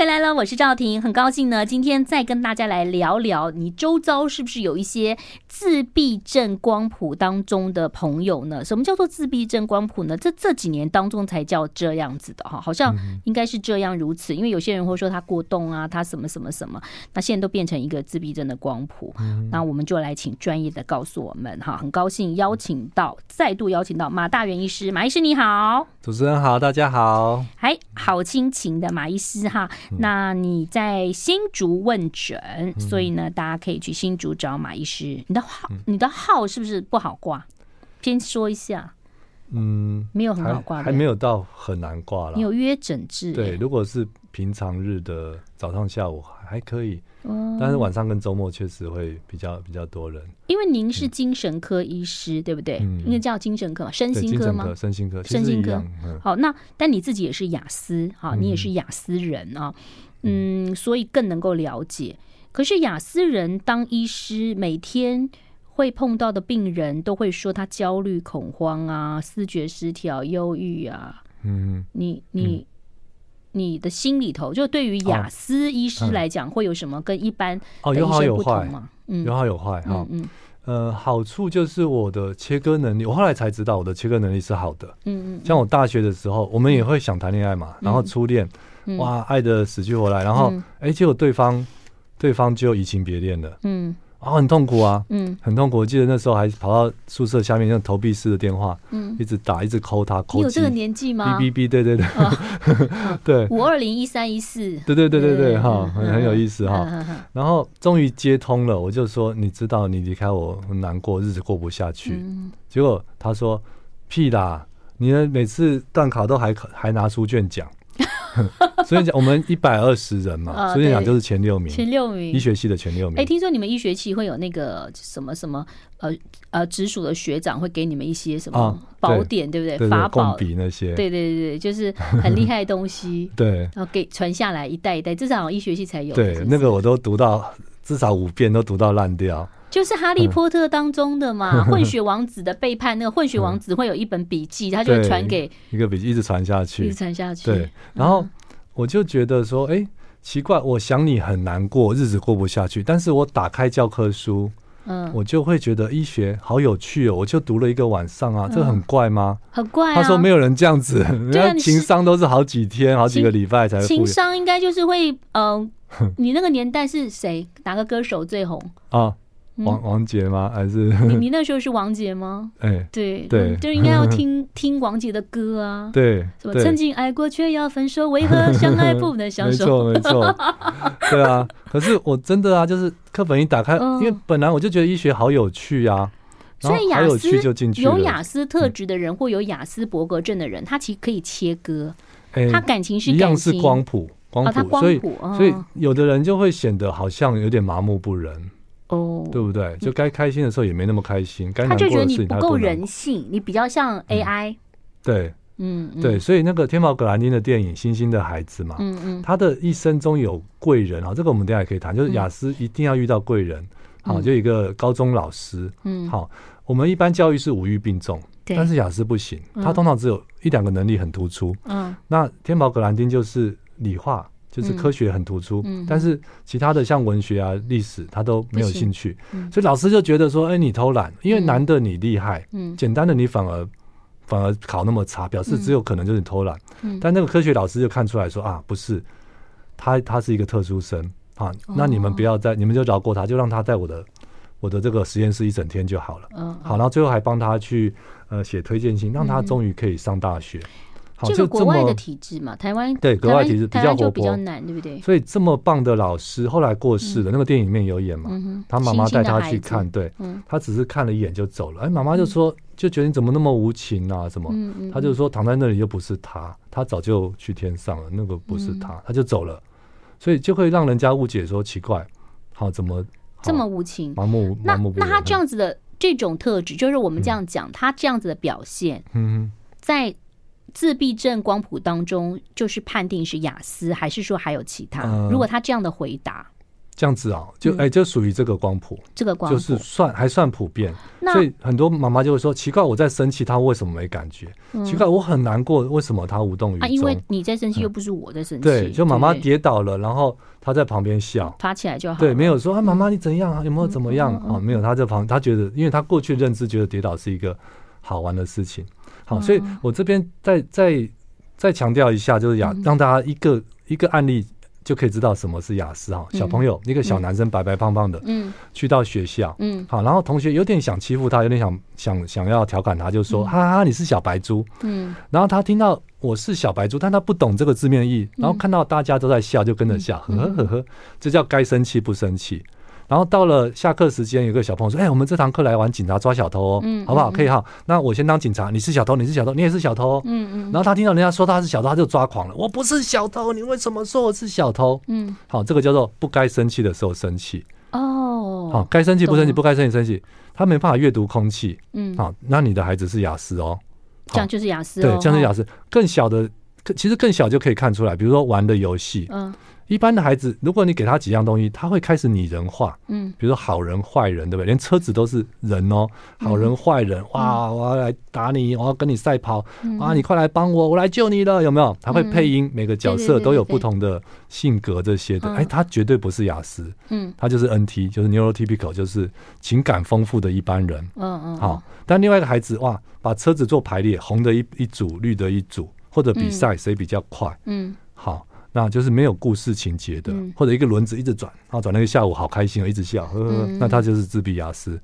回来了，我是赵婷，很高兴呢，今天再跟大家来聊聊，你周遭是不是有一些自闭症光谱当中的朋友呢？什么叫做自闭症光谱呢？这这几年当中才叫这样子的哈，好像应该是这样如此，因为有些人会说他过动啊，他什么什么什么，那现在都变成一个自闭症的光谱，那我们就来请专业的告诉我们哈，很高兴邀请到，再度邀请到马大元医师，马医师你好，主持人好，大家好，还好亲情的马医师哈。那你在新竹问诊，嗯、所以呢，大家可以去新竹找马医师。你的号，嗯、你的号是不是不好挂？先说一下。嗯，没有很好挂，还没有到很难挂了。你有约诊制？对，如果是平常日的早上、下午还可以。但是晚上跟周末确实会比较比较多人，因为您是精神科医师，对不对？应该叫精神科嘛，身心科吗？身心科，身心科。好，那但你自己也是雅思，哈，你也是雅思人啊，嗯，所以更能够了解。可是雅思人当医师，每天会碰到的病人都会说他焦虑、恐慌啊，思觉失调、忧郁啊。嗯，你你。你的心里头，就对于雅思医师来讲，会有什么跟一般的医生不同吗？嗯，有好有坏哈。嗯呃，好处就是我的切割能力，我后来才知道我的切割能力是好的。嗯嗯。像我大学的时候，我们也会想谈恋爱嘛，然后初恋，哇，爱的死去活来，然后哎，结果对方对方就移情别恋了。嗯。啊，很痛苦啊，嗯，很痛苦。我记得那时候还跑到宿舍下面用投币式的电话，嗯，一直打，一直抠他，抠。你有这个年纪吗？哔哔哔，对对对，对。五二零一三一四，对对对对对，哈，很很有意思哈。然后终于接通了，我就说，你知道你离开我很难过，日子过不下去。结果他说，屁啦，你呢每次断卡都还还拿书卷奖。所以讲，我们一百二十人嘛，所以讲就是前六名，前六名，医学系的前六名。哎，听说你们医学系会有那个什么什么呃呃直属的学长会给你们一些什么宝典，对不对？法宝、笔那些，对对对，就是很厉害的东西。对，然后给传下来一代一代，至少医学系才有。对，那个我都读到至少五遍，都读到烂掉。就是《哈利波特》当中的嘛，混血王子的背叛，那个混血王子会有一本笔记，他就会传给一个笔记，一直传下去，一直传下去。对，然后我就觉得说，哎，奇怪，我想你很难过，日子过不下去，但是我打开教科书，嗯，我就会觉得医学好有趣哦，我就读了一个晚上啊，这很怪吗？很怪。他说没有人这样子，人家情商都是好几天、好几个礼拜才会。情商应该就是会，嗯，你那个年代是谁？哪个歌手最红啊？王王杰吗？还是你？你那时候是王杰吗？哎，对对，就应该要听 听王杰的歌啊。对，什么曾经爱过却要分手，为何 相爱不能相守？没错没错，对啊。可是我真的啊，就是课本一打开，因为本来我就觉得医学好有趣啊，所以雅思有雅思特质的人，或有雅思伯格症的人，他其实可以切割。他感情是一样是光谱光谱，所以所以有的人就会显得好像有点麻木不仁。哦，对不对？就该开心的时候也没那么开心，该难过的事情他不够人性，你比较像 AI。对，嗯，对，所以那个天宝格兰丁的电影《星星的孩子》嘛，嗯嗯，他的一生中有贵人啊，这个我们等下也可以谈，就是雅思一定要遇到贵人，好，就一个高中老师，嗯，好，我们一般教育是五育并重，但是雅思不行，他通常只有一两个能力很突出，嗯，那天宝格兰丁就是理化。就是科学很突出，嗯。嗯、但是其他的像文学啊、历史，他都没有兴趣，嗯、所以老师就觉得说：“哎、欸，你偷懒，因为难的你厉害，嗯、简单的你反而反而考那么差，表示只有可能就是你偷懒。嗯”但那个科学老师就看出来说：“啊，不是，他他是一个特殊生啊，那你们不要再，哦、你们就饶过他，就让他在我的我的这个实验室一整天就好了。哦”好，然后最后还帮他去呃写推荐信，让他终于可以上大学。嗯这个国外的体制嘛，台湾对国外体制比较活泼，比较难，对不对？所以这么棒的老师后来过世了，那个电影里面有演嘛？他妈妈带他去看，对，他只是看了一眼就走了。哎，妈妈就说，就觉得你怎么那么无情啊？什么？他就说躺在那里又不是他，他早就去天上了，那个不是他，他就走了。所以就会让人家误解说奇怪，好，怎么这么无情？盲目盲目。那他这样子的这种特质，就是我们这样讲，他这样子的表现，嗯，在。自闭症光谱当中，就是判定是雅思，还是说还有其他？如果他这样的回答，这样子啊，就哎、欸，就属于这个光谱，这个光就是算还算普遍。所以很多妈妈就会说：奇怪，我在生气，她为什么没感觉？奇怪，我很难过，为什么她无动于衷？因为你在生气，又不是我在生气。对，就妈妈跌倒了，然后她在旁边笑，爬起来就好。对，没有说啊，妈妈你怎样啊？有没有怎么样啊？没有，他在旁，他觉得，因为他过去认知觉得跌倒是一个好玩的事情。好，所以我这边再再再强调一下，就是雅让大家一个一个案例。就可以知道什么是雅思哈，小朋友、嗯、一个小男生白白胖胖的，嗯，去到学校，嗯，好，然后同学有点想欺负他，有点想想想要调侃他，就说、嗯、哈哈，你是小白猪，嗯，然后他听到我是小白猪，但他不懂这个字面意义，然后看到大家都在笑，就跟着笑，嗯、呵呵呵呵，这叫该生气不生气。然后到了下课时间，有个小朋友说：“哎、欸，我们这堂课来玩警察抓小偷哦，嗯、好不好？可以哈。那我先当警察，你是小偷，你是小偷，你也是小偷。嗯嗯。然后他听到人家说他是小偷，他就抓狂了。我不是小偷，你为什么说我是小偷？嗯，好，这个叫做不该生气的时候生气。哦，好，该生气不生气，不该生气生气。他没办法阅读空气。嗯，好，那你的孩子是雅思哦，这样就是雅思。对，这样是雅思。更小的，其实更小就可以看出来，比如说玩的游戏。嗯。一般的孩子，如果你给他几样东西，他会开始拟人化。嗯，比如说好人坏人，对不对？连车子都是人哦，好人坏人，哇，我要来打你，我要跟你赛跑，啊，你快来帮我，我来救你了，有没有？他会配音，每个角色都有不同的性格，这些的。哎，他绝对不是雅思，嗯，他就是 NT，就是 neurotypical，就是情感丰富的一般人。嗯嗯。好，但另外一个孩子，哇，把车子做排列，红的一一组，绿的一组，或者比赛谁比较快。嗯，好。那就是没有故事情节的，嗯、或者一个轮子一直转，然后转那个下午好开心哦，一直笑，呵呵，嗯、那他就是自闭雅思，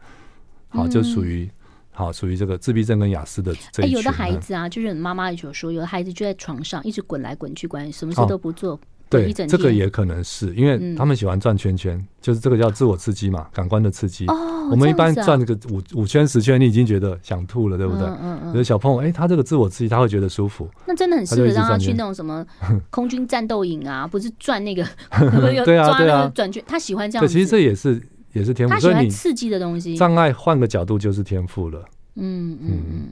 好，就属于好属于这个自闭症跟雅思的有的孩子啊，就是妈妈就说，有的孩子就在床上一直滚来滚去，管什么事都不做。哦对，这个也可能是因为他们喜欢转圈圈，就是这个叫自我刺激嘛，感官的刺激。哦，我们一般转这个五五圈十圈，你已经觉得想吐了，对不对？嗯嗯。有的小朋友，哎，他这个自我刺激，他会觉得舒服。那真的很适合让他去那种什么 空军战斗营啊，不是转那个，对啊对啊，转圈，他喜欢这样。对，其实这也是也是天赋，他喜欢刺激的东西。障碍换个角度就是天赋了。嗯嗯嗯。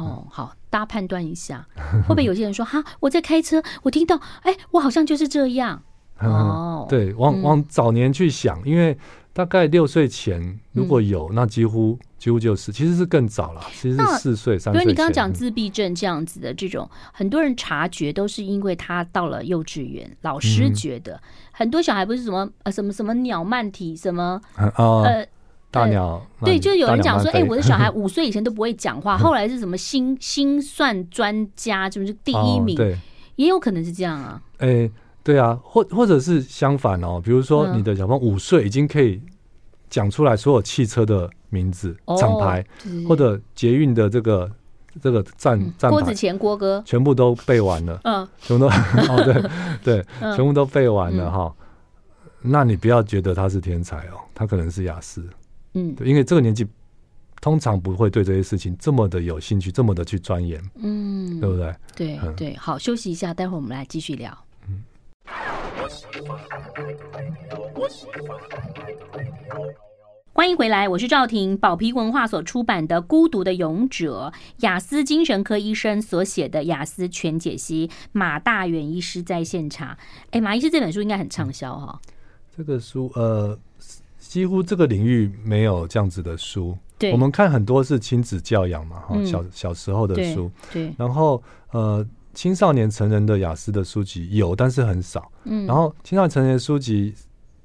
哦，好。大家判断一下，会不会有些人说哈，我在开车，我听到，哎，我好像就是这样。哦，对，往往早年去想，因为大概六岁前如果有，那几乎几乎就是，其实是更早了，其实是四岁三岁。因为你刚刚讲自闭症这样子的这种，很多人察觉都是因为他到了幼稚园，老师觉得很多小孩不是什么呃什么什么鸟慢体什么 呃。大鸟对，就是有人讲说，哎，我的小孩五岁以前都不会讲话，后来是什么心心算专家，就是第一名，对，也有可能是这样啊。哎，对啊，或或者是相反哦，比如说你的小朋友五岁已经可以讲出来所有汽车的名字、厂牌，或者捷运的这个这个站站牌，郭子乾郭哥全部都背完了，嗯，全部都哦，对对，全部都背完了哈。那你不要觉得他是天才哦，他可能是亚斯。嗯，对，因为这个年纪通常不会对这些事情这么的有兴趣，这么的去钻研，嗯，对不对？对对，好，休息一下，待会儿我们来继续聊。嗯，欢迎回来，我是赵婷，宝皮文化所出版的《孤独的勇者》，雅思精神科医生所写的《雅思全解析》，马大远医师在现场。哎，马医师这本书应该很畅销哈？这个书，呃。几乎这个领域没有这样子的书。对，我们看很多是亲子教养嘛，哈、嗯，小小时候的书。对。对，然后呃，青少年成人的雅思的书籍有，但是很少。嗯。然后青少年成人的书籍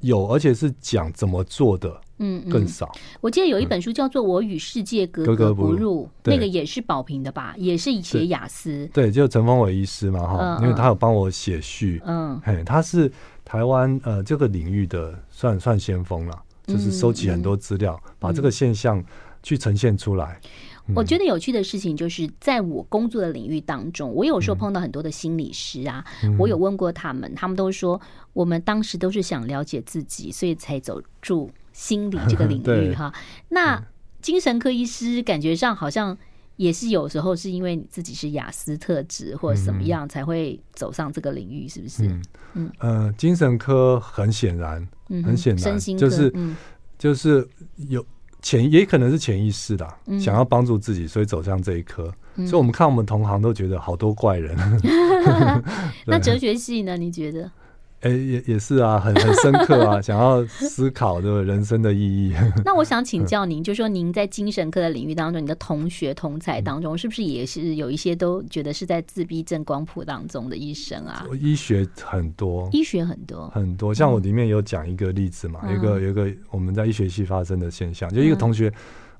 有，而且是讲怎么做的，嗯，更少。我记得有一本书叫做《我与世界格格不入》，那个也是宝平的吧？也是写雅思。对，就陈峰伟医师嘛，哈、嗯，因为他有帮我写序。嗯。嘿，他是台湾呃这个领域的算算先锋了。就是收集很多资料，嗯、把这个现象去呈现出来。嗯、我觉得有趣的事情就是，在我工作的领域当中，我有时候碰到很多的心理师啊，嗯、我有问过他们，他们都说我们当时都是想了解自己，所以才走入心理这个领域 哈。那精神科医师感觉上好像。也是有时候是因为你自己是雅思特质或者什么样才会走上这个领域，是不是？嗯嗯呃，精神科很显然，很显然，就是就是有潜也可能是潜意识的，想要帮助自己，所以走向这一科。所以我们看我们同行都觉得好多怪人。那哲学系呢？你觉得？哎、欸，也也是啊，很很深刻啊，想要思考的人生的意义。那我想请教您，就说您在精神科的领域当中，你的同学同才当中，是不是也是有一些都觉得是在自闭症光谱当中的医生啊？医学很多，医学很多很多。像我里面有讲一个例子嘛，嗯、有一个有一个我们在医学系发生的现象，就一个同学、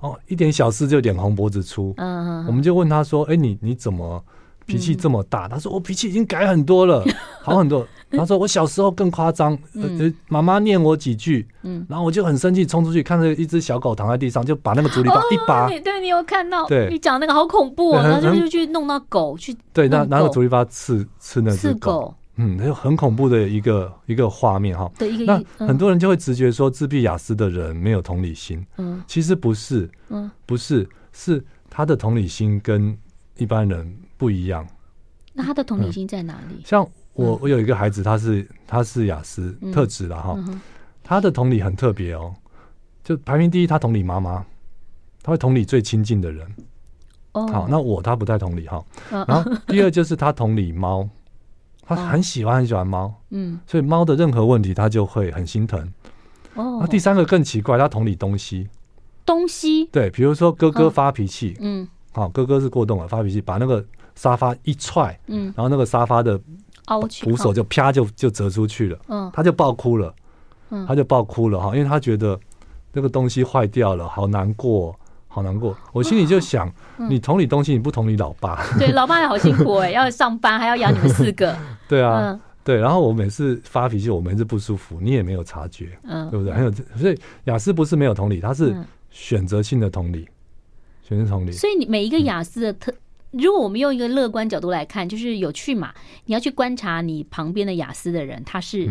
嗯、哦，一点小事就脸红脖子粗。嗯，我们就问他说：“哎、欸，你你怎么脾气这么大？”嗯、他说：“我脾气已经改很多了，好很多。”他说：“我小时候更夸张，呃，妈妈念我几句，嗯，然后我就很生气，冲出去看着一只小狗躺在地上，就把那个竹篱笆一拔。对，对你有看到？对，你讲那个好恐怖哦，然后就就去弄到狗去，对，那拿个竹篱笆刺刺那只狗，嗯，就很恐怖的一个一个画面哈。对，一个那很多人就会直觉说自闭雅思的人没有同理心，嗯，其实不是，嗯，不是，是他的同理心跟一般人不一样。那他的同理心在哪里？像。我我有一个孩子，他是他是雅思特质的哈，他的同理很特别哦，就排名第一，他同理妈妈，他会同理最亲近的人。哦，好，那我他不太同理哈。然后第二就是他同理猫，他很喜欢很喜欢猫，嗯，所以猫的任何问题他就会很心疼。哦，那第三个更奇怪，他同理东西，东西？对，比如说哥哥发脾气，嗯，好，哥哥是过动了发脾气，把那个沙发一踹，嗯，然后那个沙发的。扶手就啪就就折出去了，嗯，他就爆哭了，嗯，他就爆哭了哈，因为他觉得那个东西坏掉了，好难过，好难过。我心里就想，你同理东西，你不同理老爸，对，老爸也好辛苦哎，要上班还要养你们四个，对啊，对。然后我每次发脾气，我每次不舒服，你也没有察觉，嗯，对不对？还有，所以雅思不是没有同理，他是选择性的同理，选择同理。所以你每一个雅思的特。如果我们用一个乐观角度来看，就是有趣嘛。你要去观察你旁边的雅思的人，他是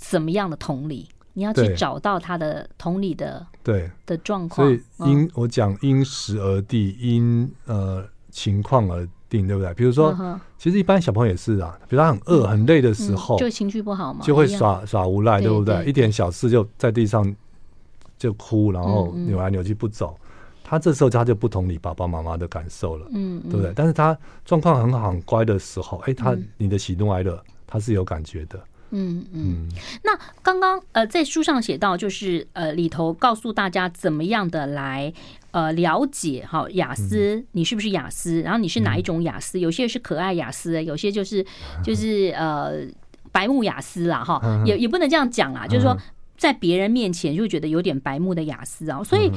什么样的同理，嗯、你要去找到他的同理的对的状况。所以因、嗯、我讲因时而地，因呃情况而定，对不对？比如说，嗯、其实一般小朋友也是啊，比如他很饿、嗯、很累的时候，就情绪不好嘛，就会耍耍无赖，对不对，一点小事就在地上就哭，然后扭来扭去不走。他这时候他就不同你爸爸妈妈的感受了，嗯，对不对？但是他状况很好很乖的时候，哎，他你的喜怒哀乐他是有感觉的，嗯嗯。那刚刚呃在书上写到，就是呃里头告诉大家怎么样的来呃了解哈雅思，你是不是雅思？然后你是哪一种雅思？有些是可爱雅思，有些就是就是呃白目雅思啦哈，也也不能这样讲啦，就是说在别人面前就会觉得有点白目的雅思啊，所以。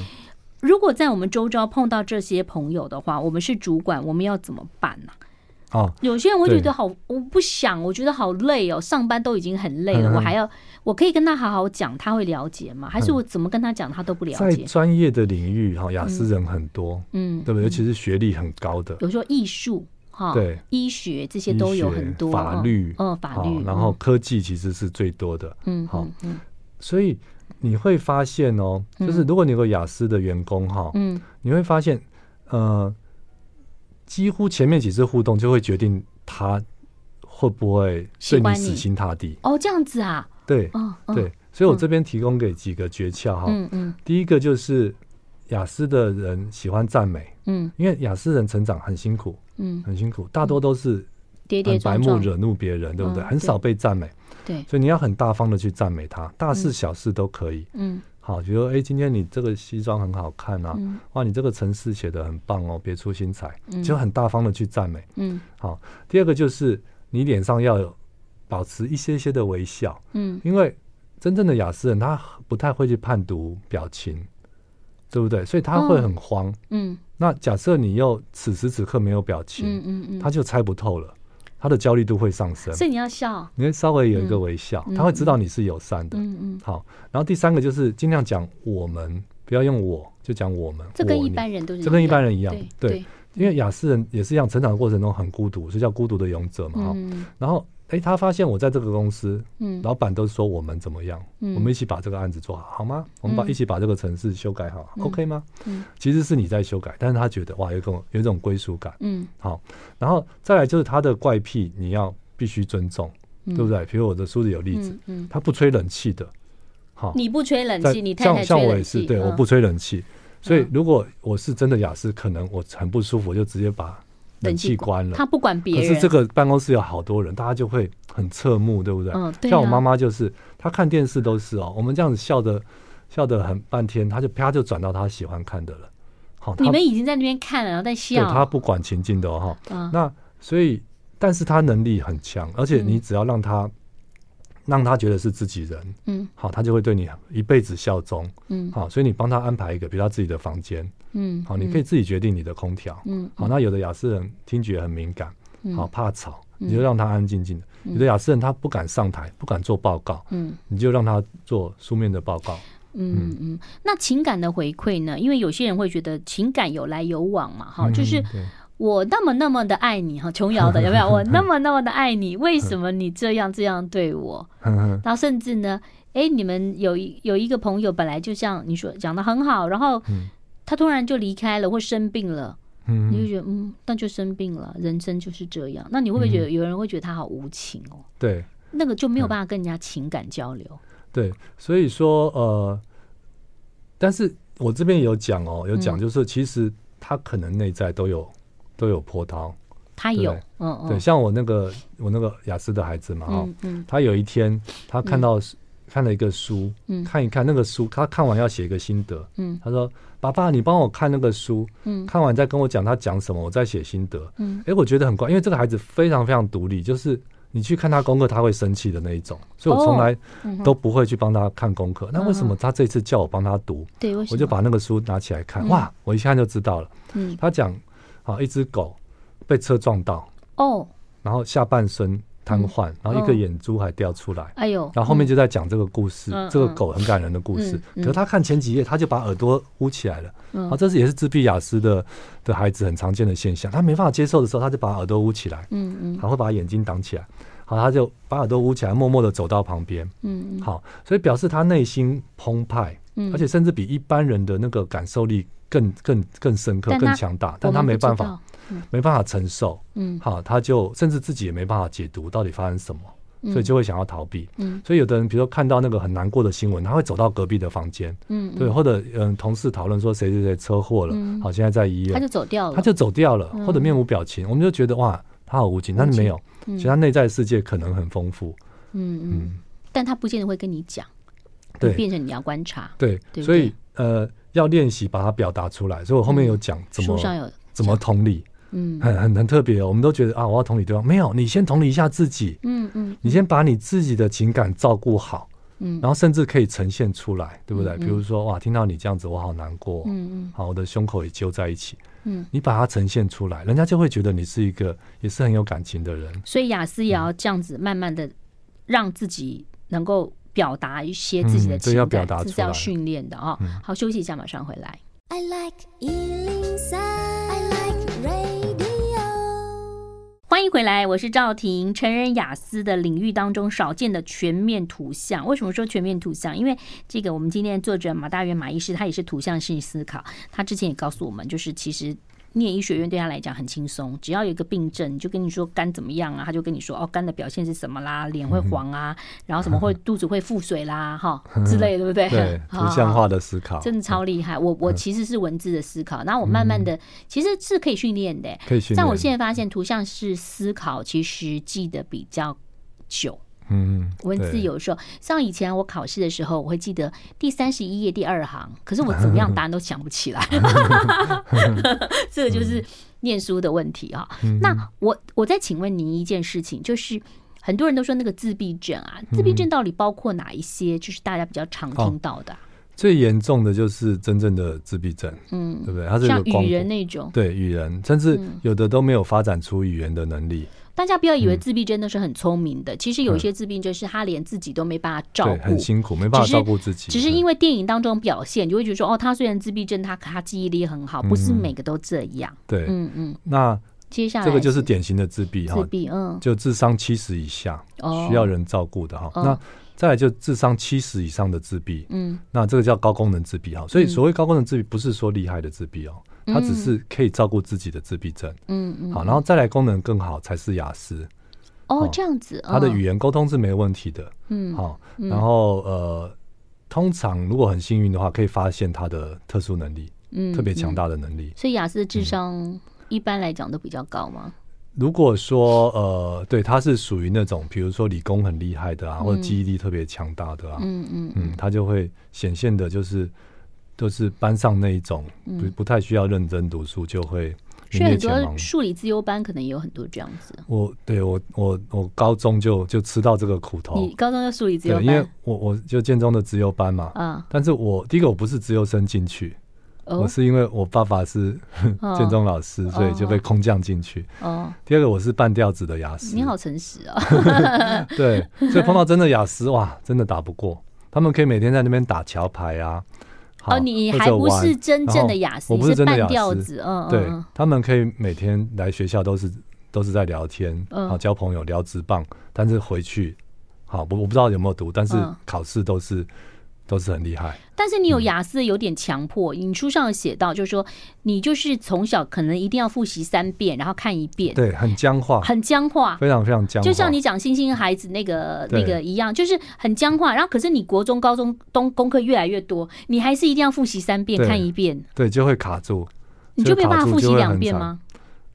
如果在我们周遭碰到这些朋友的话，我们是主管，我们要怎么办呢？哦，有些人会觉得好，我不想，我觉得好累哦，上班都已经很累了，我还要，我可以跟他好好讲，他会了解吗？还是我怎么跟他讲，他都不了解？在专业的领域，哈，雅思人很多，嗯，对不对？尤其是学历很高的，比如说艺术，哈，对，医学这些都有很多，法律，嗯，法律，然后科技其实是最多的，嗯，好，嗯，所以。你会发现哦，就是如果你有个亚斯的员工哈，嗯，你会发现，呃，几乎前面几次互动就会决定他会不会对你死心塌地。哦，这样子啊？对，哦，对，所以我这边提供给几个诀窍哈，嗯嗯，第一个就是雅思的人喜欢赞美，嗯，因为雅思人成长很辛苦，嗯，很辛苦，大多都是很白目惹怒别人，对不对？很少被赞美。对，所以你要很大方的去赞美他，大事小事都可以。嗯，好，比如说，哎，今天你这个西装很好看啊，哇，你这个程式写的很棒哦，别出心裁，就很大方的去赞美。嗯，好，第二个就是你脸上要有保持一些些的微笑。嗯，因为真正的雅思人他不太会去判读表情，对不对？所以他会很慌。嗯，那假设你又此时此刻没有表情，嗯嗯嗯，他就猜不透了。他的焦虑度会上升，所以你要笑，你会稍微有一个微笑，他会知道你是友善的。嗯嗯。好，然后第三个就是尽量讲我们，不要用我，就讲我们。这跟一般人都是，这跟一般人一样。对，因为亚斯人也是一样，成长的过程中很孤独，所以叫孤独的勇者嘛。哈。然后。哎，他发现我在这个公司，嗯，老板都说我们怎么样？嗯，我们一起把这个案子做好，好吗？我们把一起把这个程式修改好，OK 吗？嗯，其实是你在修改，但是他觉得哇，有种有一种归属感，嗯，好，然后再来就是他的怪癖，你要必须尊重，对不对？比如我的书里有例子，嗯，他不吹冷气的，好，你不吹冷气，你太太吹冷气，像我也是，对，我不吹冷气，所以如果我是真的雅思，可能我很不舒服，就直接把。冷气关了，他不管别人。可是这个办公室有好多人，大家就会很侧目，对不对？嗯，对啊。像我妈妈就是，她看电视都是哦，我们这样子笑的笑的很半天，她就啪就转到她喜欢看的了。好，你们已经在那边看了，然后在笑。对，她不管情境的哈。嗯。那所以，但是她能力很强，而且你只要让她。让他觉得是自己人，嗯，好，他就会对你一辈子效忠，嗯，好，所以你帮他安排一个，比如他自己的房间，嗯，好，你可以自己决定你的空调，嗯，好，那有的亚斯人听觉很敏感，好，怕吵，你就让他安安静静的。有的亚斯人他不敢上台，不敢做报告，嗯，你就让他做书面的报告，嗯嗯。那情感的回馈呢？因为有些人会觉得情感有来有往嘛，哈，就是。我那么那么的爱你哈，琼瑶的有没有？我那么那么的 爱你，为什么你这样这样对我？然后甚至呢，哎，你们有一有一个朋友，本来就像你说讲的很好，然后他突然就离开了或生病了，你就觉得嗯，那就生病了，人生就是这样。那你会不会觉得有人会觉得他好无情哦？对，那个就没有办法跟人家情感交流。对，所以说呃，但是我这边有讲哦，有讲就是其实他可能内在都有。都有波涛，他有，嗯嗯，对，像我那个我那个雅思的孩子嘛，哈，嗯，他有一天他看到看了一个书，嗯，看一看那个书，他看完要写一个心得，嗯，他说：“爸爸，你帮我看那个书，嗯，看完再跟我讲他讲什么，我再写心得。”嗯，哎，我觉得很怪，因为这个孩子非常非常独立，就是你去看他功课，他会生气的那一种，所以我从来都不会去帮他看功课。那为什么他这次叫我帮他读？对，我就把那个书拿起来看，哇，我一看就知道了。嗯，他讲。啊，一只狗被车撞到哦，然后下半身瘫痪，然后一个眼珠还掉出来。哎呦，然后后面就在讲这个故事，这个狗很感人的故事。可是他看前几页，他就把耳朵捂起来了。啊，这是也是自闭雅思的的孩子很常见的现象。他没办法接受的时候，他就把耳朵捂起来。嗯嗯，还会把眼睛挡起来。好，他就把耳朵捂起来，默默的走到旁边。嗯嗯，好，所以表示他内心澎湃，嗯而且甚至比一般人的那个感受力。更更更深刻、更强大，但他没办法，没办法承受。嗯，好，他就甚至自己也没办法解读到底发生什么，所以就会想要逃避。嗯，所以有的人，比如说看到那个很难过的新闻，他会走到隔壁的房间。嗯，对，或者嗯，同事讨论说谁谁谁车祸了，好，现在在医院，他就走掉了，他就走掉了，或者面无表情，我们就觉得哇，他好无情，但是没有，其实他内在世界可能很丰富。嗯嗯，但他不见得会跟你讲，对，变成你要观察。对，所以呃。要练习把它表达出来，所以我后面有讲怎么怎么同理，嗯，很很很特别。我们都觉得啊，我要同理对方，没有，你先同理一下自己，嗯嗯，你先把你自己的情感照顾好，嗯，然后甚至可以呈现出来，对不对？比如说哇，听到你这样子，我好难过，嗯嗯，好，我的胸口也揪在一起，嗯，你把它呈现出来，人家就会觉得你是一个也是很有感情的人。所以雅思也要这样子，慢慢的让自己能够。表达一些自己的情感，这是要训练的啊！好，休息一下，马上回来。I like 103, I like radio。欢迎回来，我是赵婷。成人雅思的领域当中少见的全面图像，为什么说全面图像？因为这个，我们今天的作者马大元马医师，他也是图像性思考。他之前也告诉我们，就是其实。念医学院对他来讲很轻松，只要有一个病症，就跟你说肝怎么样啊，他就跟你说哦，肝的表现是什么啦，脸会黄啊，然后什么会肚子会腹水啦，哈之类的，对不对？对，图像化的思考真的超厉害。我我其实是文字的思考，那我慢慢的其实是可以训练的，可以训练。但我现在发现图像是思考其实记得比较久。嗯，文字有时候像以前我考试的时候，我会记得第三十一页第二行，可是我怎么样 答案都想不起来，这个就是念书的问题啊。那我我再请问您一件事情，就是很多人都说那个自闭症啊，自闭症到底包括哪一些？就是大家比较常听到的。最严重的就是真正的自闭症，嗯，对不对？它是像语言那种，对语言，甚至有的都没有发展出语言的能力。大家不要以为自闭症都是很聪明的，其实有一些自闭症是他连自己都没办法照顾，很辛苦，没办法照顾自己。只是因为电影当中表现，你就会觉得说，哦，他虽然自闭症，他他记忆力很好，不是每个都这样。对，嗯嗯。那接下来这个就是典型的自闭哈，自闭，嗯，就智商七十以下需要人照顾的哈。那再来就智商七十以上的自闭，嗯，那这个叫高功能自闭哈。所以所谓高功能自闭，不是说厉害的自闭哦。他只是可以照顾自己的自闭症，嗯嗯，好，然后再来功能更好才是雅思。哦，这样子，他的语言沟通是没问题的，嗯，好，然后呃，通常如果很幸运的话，可以发现他的特殊能力，嗯，特别强大的能力。所以雅思的智商一般来讲都比较高吗？如果说呃，对，他是属于那种，比如说理工很厉害的啊，嗯、或者记忆力特别强大的啊，嗯嗯嗯，他就会显现的，就是都是班上那一种，不、嗯、不太需要认真读书，就会。所以很多数理自优班可能也有很多这样子。我对我我我高中就就吃到这个苦头。你高中就数理自优班？因为我我就建中的自优班嘛，嗯，但是我第一个我不是自优生进去。我是因为我爸爸是 建中老师，哦、所以就被空降进去。哦，第二个我是半吊子的雅思。你好诚实啊！对，所以碰到真的雅思，哇，真的打不过。他们可以每天在那边打桥牌啊。哦，你还不是真正的雅思，我不是真的雅思。吊子，嗯，对，他们可以每天来学校都是都是在聊天，好交朋友聊直棒，但是回去，好，我我不知道有没有读，但是考试都是。都是很厉害，但是你有雅思有点强迫。嗯、你书上写到，就是说你就是从小可能一定要复习三遍，然后看一遍，对，很僵化，很僵化，非常非常僵化。就像你讲星星孩子那个那个一样，就是很僵化。然后可是你国中、高中东功课越来越多，你还是一定要复习三遍，看一遍，对，就会卡住。你就没办法复习两遍吗？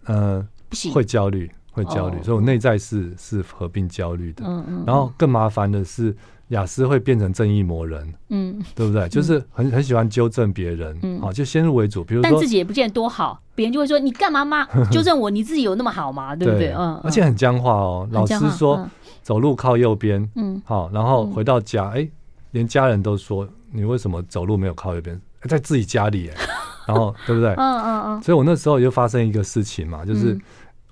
呃，不行，会焦虑，会焦虑，所以我内在是是合并焦虑的。嗯嗯，然后更麻烦的是。雅思会变成正义魔人，嗯，对不对？就是很很喜欢纠正别人，嗯，好，就先入为主。比如说，但自己也不见得多好，别人就会说你干嘛嘛？纠正我，你自己有那么好吗？对不对？嗯，而且很僵化哦。老师说走路靠右边，嗯，好，然后回到家，哎，连家人都说你为什么走路没有靠右边？在自己家里，哎，然后对不对？嗯嗯嗯。所以我那时候就发生一个事情嘛，就是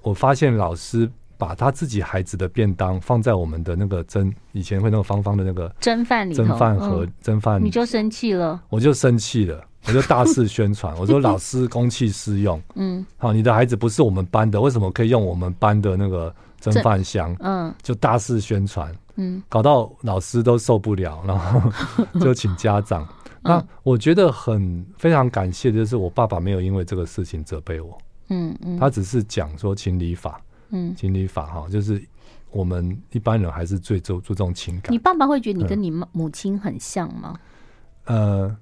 我发现老师。把他自己孩子的便当放在我们的那个蒸，以前会那个方方的那个蒸饭里，蒸饭盒，蒸饭，你就生气了，我就生气了，我就大肆宣传，我说老师 公器私用，嗯，好，你的孩子不是我们班的，为什么可以用我们班的那个蒸饭箱？嗯，就大肆宣传，嗯，搞到老师都受不了，然后 就请家长。那我觉得很非常感谢就是我爸爸没有因为这个事情责备我，嗯嗯，他只是讲说情理法。嗯，情理法哈，就是我们一般人还是最注注重情感。你爸爸会觉得你跟你母亲很像吗？呃，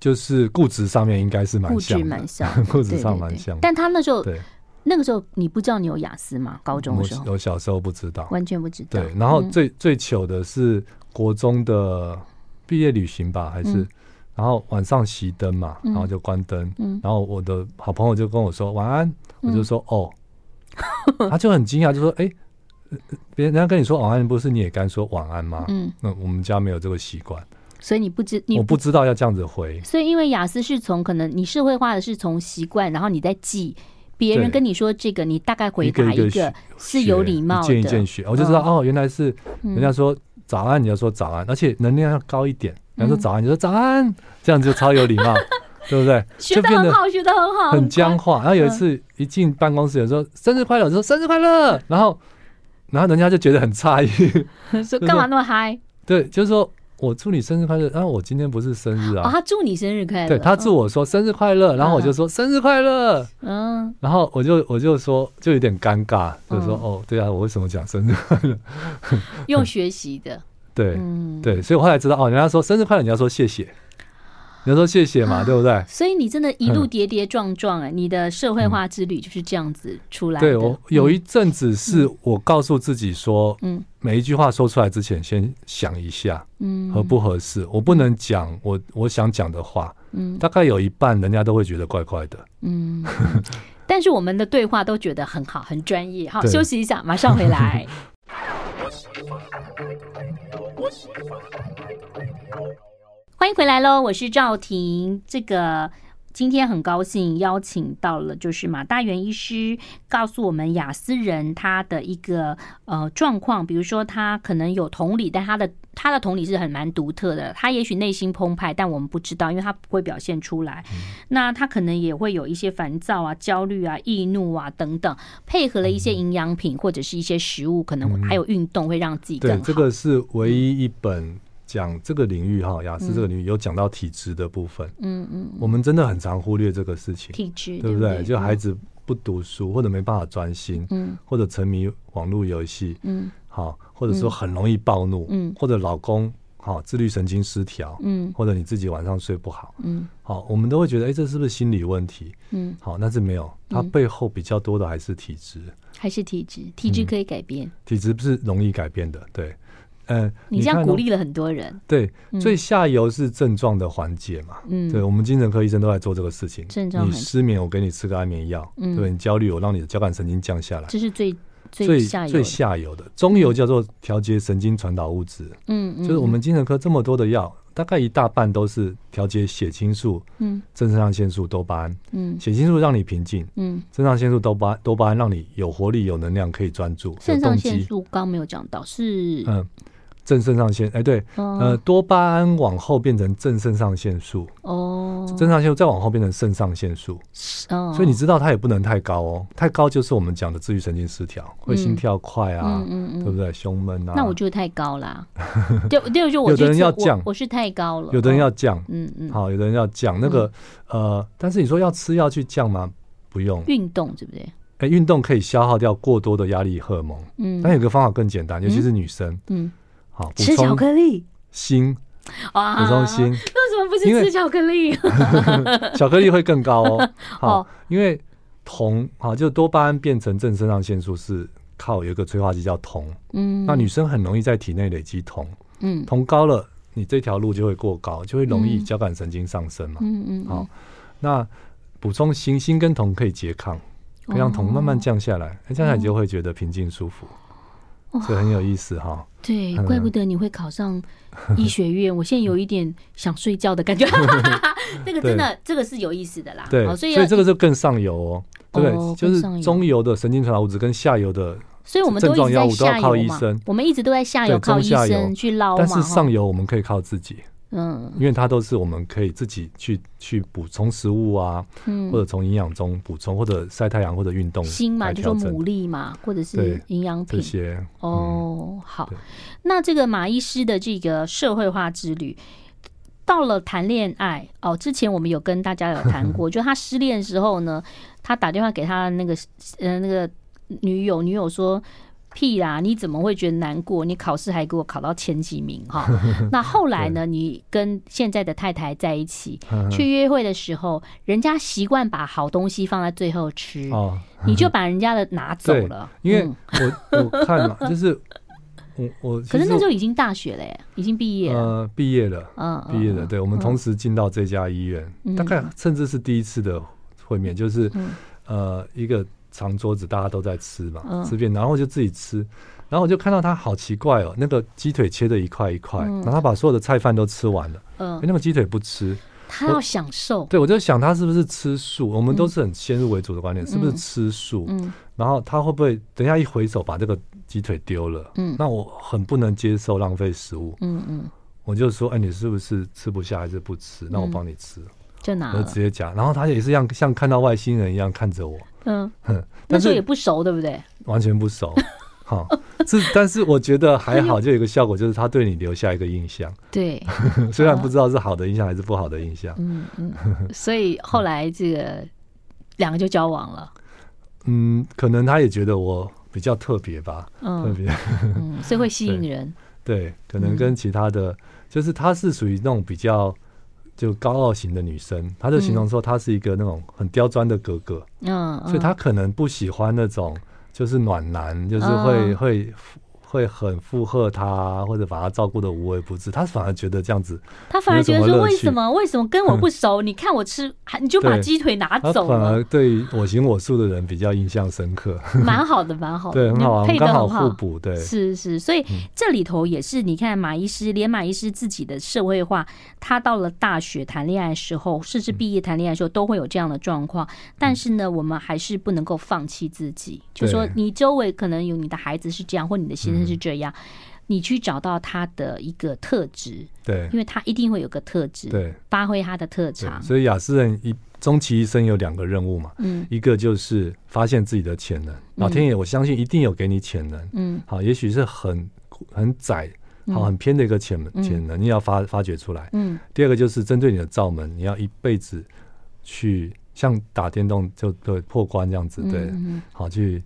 就是固执上面应该是蛮像，蛮像，固执上蛮像。但他那时候，对，那个时候你不知道你有雅思吗？高中的时候，我小时候不知道，完全不知道。对，然后最最糗的是国中的毕业旅行吧，还是然后晚上熄灯嘛，然后就关灯，然后我的好朋友就跟我说晚安，我就说哦。他就很惊讶，就说：“哎、欸，别人家跟你说晚安，不是你也该说晚安吗？”嗯，那我们家没有这个习惯，所以你不知，你我不知道要这样子回。所以因为雅思是从可能你社会化的是从习惯，然后你再记别人跟你说这个，你大概回答一个是有礼貌的，一件一件学，我就知道哦，原来是人家说早安，你要说早安，而且能量要高一点。人家说早安，你说早安，这样就超有礼貌。对不对？学得很好，学得很好，很僵化。然后有一次一进办公室，有时候生日快乐，我说生日快乐，然后然后人家就觉得很诧异，说干嘛那么嗨？对，就是说我祝你生日快乐。然后我今天不是生日啊，他祝你生日快乐。对，他祝我说生日快乐，然后我就说生日快乐。嗯，然后我就我就说就有点尴尬，就说哦，对啊，我为什么讲生日快乐？用学习的，对对，所以我后来知道哦，人家说生日快乐，你要说谢谢。你要说谢谢嘛，对不对？所以你真的一路跌跌撞撞哎，你的社会化之旅就是这样子出来的。对，我有一阵子是我告诉自己说，嗯，每一句话说出来之前先想一下，嗯，合不合适？我不能讲我我想讲的话，嗯，大概有一半人家都会觉得怪怪的，嗯。但是我们的对话都觉得很好，很专业。好，休息一下，马上回来。欢迎回来喽，我是赵婷。这个今天很高兴邀请到了，就是马大元医师，告诉我们雅思人他的一个呃状况，比如说他可能有同理，但他的他的同理是很蛮独特的，他也许内心澎湃，但我们不知道，因为他不会表现出来。嗯、那他可能也会有一些烦躁啊、焦虑啊、易怒啊等等，配合了一些营养品或者是一些食物，可能还有运动，会让自己更好。对，这个是唯一一本。讲这个领域哈，雅思这个领域有讲到体质的部分。嗯嗯，我们真的很常忽略这个事情。体质对不对？就孩子不读书或者没办法专心，嗯，或者沉迷网络游戏，嗯，好，或者说很容易暴怒，嗯，或者老公好、哦、自律神经失调，嗯，或者你自己晚上睡不好，嗯，好，我们都会觉得，哎，这是不是心理问题？嗯，好，那是没有，它背后比较多的还是体质，还是体质，体质可以改变，体质不是容易改变的，对。嗯，你这样鼓励了很多人。对，最下游是症状的缓解嘛。嗯，对，我们精神科医生都在做这个事情。症状，你失眠，我给你吃个安眠药。嗯，对，你焦虑，我让你的交感神经降下来。这是最最下游最下游的。中游叫做调节神经传导物质。嗯嗯，就是我们精神科这么多的药，大概一大半都是调节血清素、嗯，正肾上腺素、多巴胺。嗯，血清素让你平静。嗯，正肾上腺素、多巴多巴胺让你有活力、有能量，可以专注。肾上腺素刚没有讲到是嗯。正肾上腺，哎、欸，对，呃，多巴胺往后变成正肾上腺素，哦，正上腺素再往后变成肾上腺素，哦，所以你知道它也不能太高哦，太高就是我们讲的自律神经失调，会心跳快啊，嗯嗯对不对？胸闷啊，那我就太高啦，就就就我有的人要降，我是太高了，有的人要降，嗯嗯，好，有的人要降。那个呃，但是你说要吃药去降吗？不用，运动对不对？哎，运动可以消耗掉过多的压力荷尔蒙，嗯，但有个方法更简单，尤其是女生，嗯。好，吃巧克力，锌，补充锌。为什么不是吃巧克力？巧克力会更高哦。好，因为酮，啊，就多巴胺变成正肾上腺素是靠有一个催化剂叫酮。嗯，那女生很容易在体内累积酮。嗯，酮高了，你这条路就会过高，就会容易交感神经上升嘛。嗯嗯。好，那补充锌，锌跟酮可以拮抗，可以让酮慢慢降下来，降下来就会觉得平静舒服。这很有意思哈，对，怪不得你会考上医学院。我现在有一点想睡觉的感觉，这个真的，这个是有意思的啦。对，所以这个就更上游哦，对，就是中游的神经传导物质跟下游的，所以我们都一直在下游嘛。我们一直都在下游靠医生去捞嘛，但是上游我们可以靠自己。嗯，因为它都是我们可以自己去去补充食物啊，嗯，或者从营养中补充，或者晒太阳或者运动，锌嘛，就说牡蛎嘛，或者是营养品。这些。哦，好，那这个马医师的这个社会化之旅，到了谈恋爱哦，之前我们有跟大家有谈过，就他失恋的时候呢，他打电话给他那个呃那个女友，女友说。屁啦！你怎么会觉得难过？你考试还给我考到前几名哈？那后来呢？你跟现在的太太在一起 去约会的时候，人家习惯把好东西放在最后吃，你就把人家的拿走了。因为我我看嘛，就是我我可是那时候已经大学了，已经毕业了，呃，毕业了，嗯，毕业了。对，我们同时进到这家医院，大概甚至是第一次的会面，就是呃一个。长桌子，大家都在吃嘛，嗯、吃遍，然后就自己吃，然后我就看到他好奇怪哦，那个鸡腿切的一块一块，嗯、然后他把所有的菜饭都吃完了，嗯，那个鸡腿不吃，他要享受，对，我就想他是不是吃素？我们都是很先入为主的观念，嗯、是不是吃素？嗯，然后他会不会等一下一回手把这个鸡腿丢了？嗯，那我很不能接受浪费食物，嗯嗯，我就说，哎，你是不是吃不下还是不吃？那我帮你吃。就拿就直接讲，然后他也是像像看到外星人一样看着我，嗯，那时候也不熟，对不对？完全不熟，好，是，但是我觉得还好，就有一个效果，就是他对你留下一个印象，对，虽然不知道是好的印象还是不好的印象，嗯嗯，所以后来这个两个就交往了，嗯，可能他也觉得我比较特别吧，特别，嗯，所以会吸引 人，对，可能跟其他的，就是他是属于那种比较。就高傲型的女生，她就形容说她是一个那种很刁钻的哥哥，嗯，所以她可能不喜欢那种就是暖男，就是会会。会很附和他，或者把他照顾的无微不至，他反而觉得这样子，他反而觉得说为什么为什么跟我不熟？你看我吃，你就把鸡腿拿走了。反而对我行我素的人比较印象深刻，蛮好的，蛮好的，对，很好，刚好互补，对，是是，所以这里头也是你看马医师，连马医师自己的社会化，他到了大学谈恋爱的时候，甚至毕业谈恋爱的时候，都会有这样的状况。但是呢，我们还是不能够放弃自己，就说你周围可能有你的孩子是这样，或你的先生。是这样，你去找到他的一个特质，对，因为他一定会有个特质，对，发挥他的特长。所以雅斯人一终其一生有两个任务嘛，嗯，一个就是发现自己的潜能，老天爷我相信一定有给你潜能，嗯，好，也许是很很窄，好很偏的一个潜潜能，你要发发掘出来，嗯。第二个就是针对你的罩门，你要一辈子去像打电动就对破关这样子，对，好去。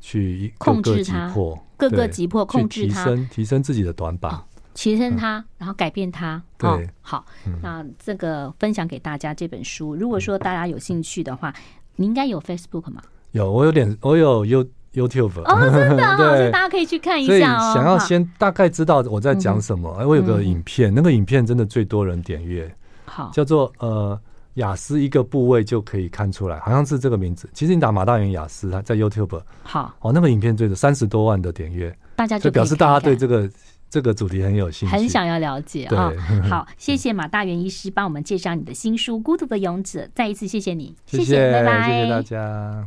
去控制它，各个击破，控制它，提升提升自己的短板，提升它，然后改变它。对，哦、好，那这个分享给大家这本书，如果说大家有兴趣的话，你应该有 Facebook 吗？有，我有点，我有 You YouTube。哦，真的、所以大家可以去看一下想要先大概知道我在讲什么，哎、嗯，我有个影片，那个影片真的最多人点阅，好，叫做呃。亚斯一个部位就可以看出来，好像是这个名字。其实你打马大元雅思，他在 YouTube 好。哦，那个影片最多三十多万的点阅，大家就表示大家对这个这个主题很有兴趣，很想要了解啊、哦。好，谢谢马大元医师帮我们介绍你的新书《孤独的勇者》，再一次谢谢你，谢谢，拜拜，谢谢大家。